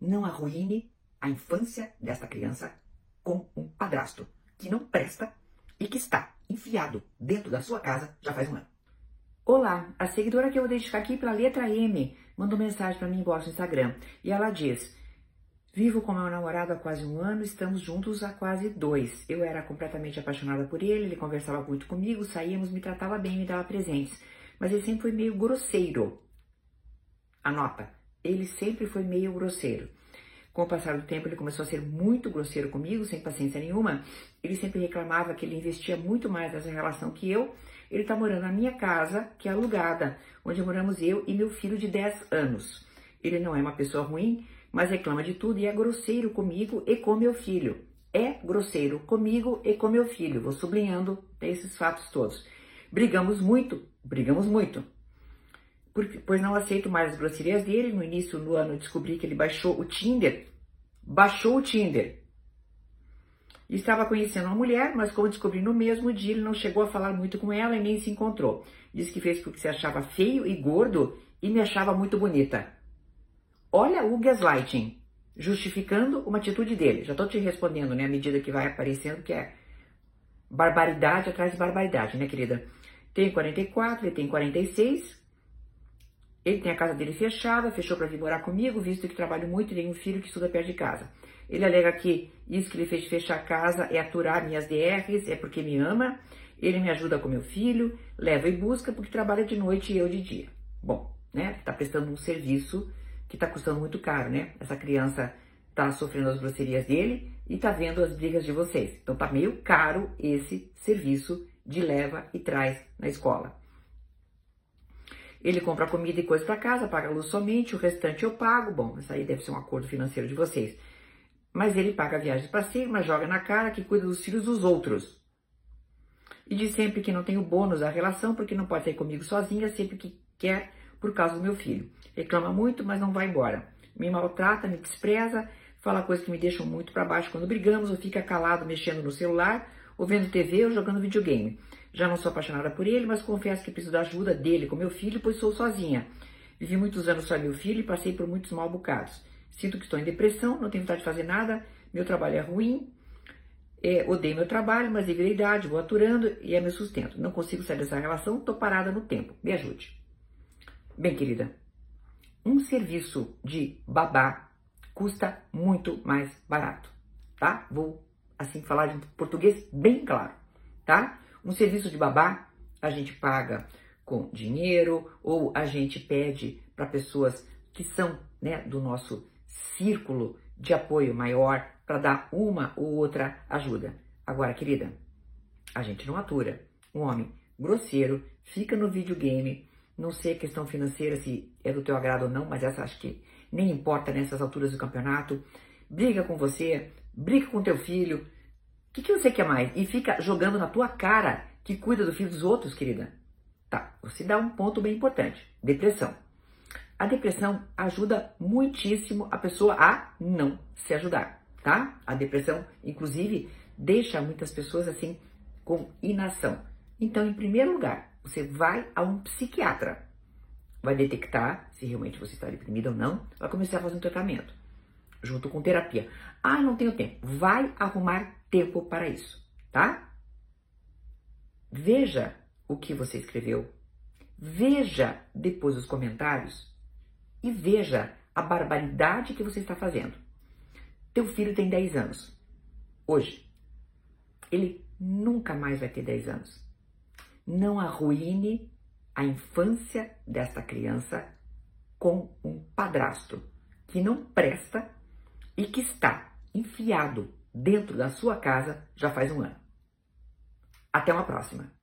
Não arruine a infância desta criança com um padrasto que não presta e que está enfiado dentro da sua casa já faz um ano. Olá, a seguidora que eu vou dedicar aqui pela letra M mandou mensagem para mim no Instagram e ela diz: Vivo com meu namorado há quase um ano, estamos juntos há quase dois. Eu era completamente apaixonada por ele, ele conversava muito comigo, saíamos, me tratava bem, me dava presentes, mas ele sempre foi meio grosseiro. Anota, ele sempre foi meio grosseiro. Com o passar do tempo, ele começou a ser muito grosseiro comigo, sem paciência nenhuma. Ele sempre reclamava que ele investia muito mais nessa relação que eu. Ele está morando na minha casa, que é alugada, onde moramos eu e meu filho de 10 anos. Ele não é uma pessoa ruim, mas reclama de tudo e é grosseiro comigo e com meu filho. É grosseiro comigo e com meu filho. Vou sublinhando esses fatos todos. Brigamos muito, brigamos muito porque, pois não aceito mais as grosserias dele. No início do ano descobri que ele baixou o Tinder, baixou o Tinder. Estava conhecendo uma mulher, mas como descobri no mesmo dia, ele não chegou a falar muito com ela e nem se encontrou. Disse que fez porque se achava feio e gordo e me achava muito bonita. Olha o gaslighting, justificando uma atitude dele. Já estou te respondendo, né, à medida que vai aparecendo, que é barbaridade atrás de barbaridade, né, querida? Tem 44, ele tem 46, ele tem a casa dele fechada, fechou para vir morar comigo, visto que trabalho muito e tem um filho que estuda perto de casa. Ele alega que isso que ele fez de fechar a casa é aturar minhas DRs, é porque me ama, ele me ajuda com meu filho, leva e busca porque trabalha de noite e eu de dia. Bom, né? Tá prestando um serviço que tá custando muito caro, né? Essa criança tá sofrendo as grosserias dele e tá vendo as brigas de vocês. Então tá meio caro esse serviço de leva e traz na escola. Ele compra comida e coisa para casa, paga a luz somente, o restante eu pago. Bom, isso aí deve ser um acordo financeiro de vocês. Mas ele paga viagens para si, mas joga na cara que cuida dos filhos dos outros. E diz sempre que não tem o bônus da relação porque não pode sair comigo sozinha sempre que quer por causa do meu filho. Reclama muito, mas não vai embora. Me maltrata, me despreza, fala coisas que me deixam muito para baixo quando brigamos, ou fica calado mexendo no celular, ou vendo TV ou jogando videogame. Já não sou apaixonada por ele, mas confesso que preciso da ajuda dele com meu filho, pois sou sozinha. Vivi muitos anos só meu filho e passei por muitos mal bocados. Sinto que estou em depressão, não tenho vontade de fazer nada, meu trabalho é ruim, é, odeio meu trabalho, mas devido à idade, vou aturando e é meu sustento. Não consigo sair dessa relação, estou parada no tempo. Me ajude. Bem, querida, um serviço de babá custa muito mais barato, tá? Vou, assim, falar de português bem claro, tá? Um serviço de babá a gente paga com dinheiro ou a gente pede para pessoas que são né, do nosso círculo de apoio maior para dar uma ou outra ajuda. Agora, querida, a gente não atura. Um homem grosseiro fica no videogame, não sei a questão financeira se é do teu agrado ou não, mas essa acho que nem importa nessas alturas do campeonato. Briga com você, briga com teu filho, o que, que você quer mais? E fica jogando na tua cara que cuida do filho dos outros, querida. Tá, você dá um ponto bem importante: depressão. A depressão ajuda muitíssimo a pessoa a não se ajudar, tá? A depressão, inclusive, deixa muitas pessoas assim com inação. Então, em primeiro lugar, você vai a um psiquiatra, vai detectar se realmente você está deprimida ou não, vai começar a fazer um tratamento junto com terapia. Ah, não tenho tempo. Vai arrumar tempo para isso, tá? Veja o que você escreveu. Veja depois os comentários e veja a barbaridade que você está fazendo. Teu filho tem 10 anos. Hoje, ele nunca mais vai ter 10 anos. Não arruine a infância desta criança com um padrasto que não presta e que está enfiado dentro da sua casa já faz um ano. Até uma próxima!